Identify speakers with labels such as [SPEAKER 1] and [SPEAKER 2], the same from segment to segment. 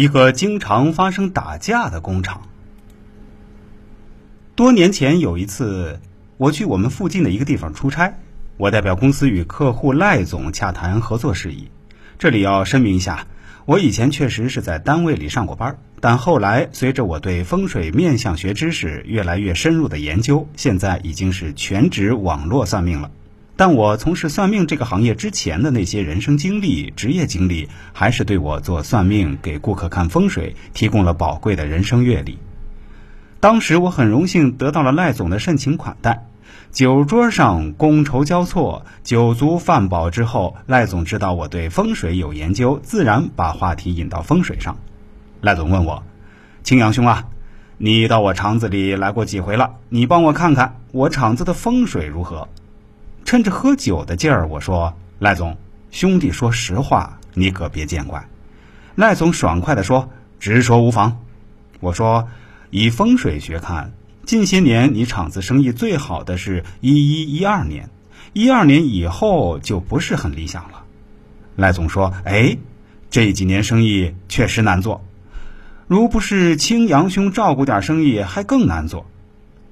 [SPEAKER 1] 一个经常发生打架的工厂。多年前有一次，我去我们附近的一个地方出差，我代表公司与客户赖总洽谈合作事宜。这里要声明一下，我以前确实是在单位里上过班，但后来随着我对风水面相学知识越来越深入的研究，现在已经是全职网络算命了。但我从事算命这个行业之前的那些人生经历、职业经历，还是对我做算命、给顾客看风水提供了宝贵的人生阅历。当时我很荣幸得到了赖总的盛情款待，酒桌上觥筹交错，酒足饭饱之后，赖总知道我对风水有研究，自然把话题引到风水上。赖总问我：“青阳兄啊，你到我厂子里来过几回了？你帮我看看我厂子的风水如何？”趁着喝酒的劲儿，我说：“赖总，兄弟说实话，你可别见怪。”赖总爽快地说：“直说无妨。”我说。以风水学看，近些年你厂子生意最好的是一一一二年，一二年以后就不是很理想了。赖总说：“哎，这几年生意确实难做，如不是青阳兄照顾点生意，还更难做。”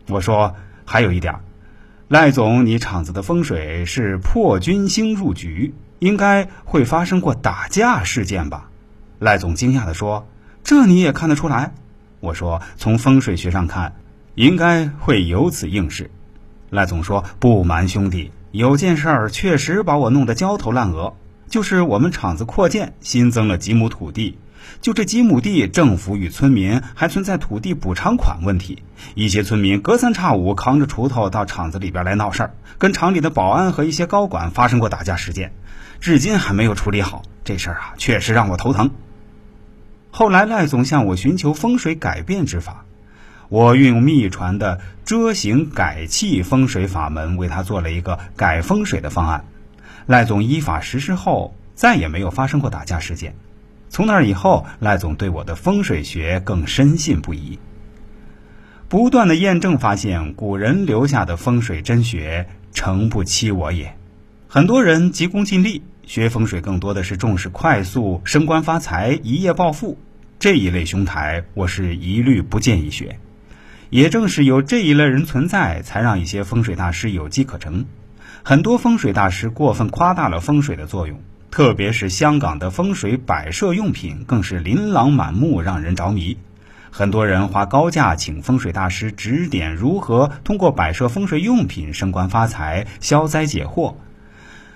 [SPEAKER 1] 我说：“还有一点，赖总，你厂子的风水是破军星入局，应该会发生过打架事件吧？”赖总惊讶地说：“这你也看得出来？”我说：“从风水学上看，应该会有此应试。”赖总说：“不瞒兄弟，有件事儿确实把我弄得焦头烂额，就是我们厂子扩建，新增了几亩土地。就这几亩地，政府与村民还存在土地补偿款问题。一些村民隔三差五扛着锄头到厂子里边来闹事儿，跟厂里的保安和一些高管发生过打架事件，至今还没有处理好。这事儿啊，确实让我头疼。”后来赖总向我寻求风水改变之法，我运用秘传的遮形改气风水法门，为他做了一个改风水的方案。赖总依法实施后，再也没有发生过打架事件。从那以后，赖总对我的风水学更深信不疑，不断的验证发现，古人留下的风水真学诚不欺我也。很多人急功近利。学风水更多的是重视快速升官发财、一夜暴富这一类兄台，我是一律不建议学。也正是有这一类人存在，才让一些风水大师有机可乘。很多风水大师过分夸大了风水的作用，特别是香港的风水摆设用品更是琳琅满目，让人着迷。很多人花高价请风水大师指点如何通过摆设风水用品升官发财、消灾解惑。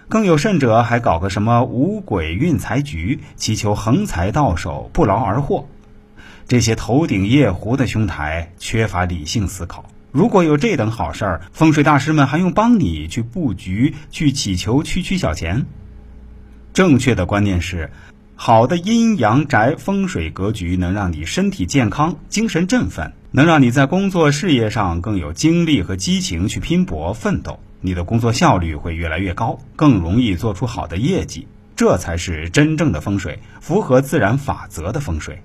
[SPEAKER 1] 更有甚者，还搞个什么五鬼运财局，祈求横财到手、不劳而获。这些头顶夜壶的兄台缺乏理性思考。如果有这等好事儿，风水大师们还用帮你去布局、去祈求区区小钱？正确的观念是，好的阴阳宅风水格局能让你身体健康、精神振奋，能让你在工作事业上更有精力和激情去拼搏奋斗。你的工作效率会越来越高，更容易做出好的业绩，这才是真正的风水，符合自然法则的风水。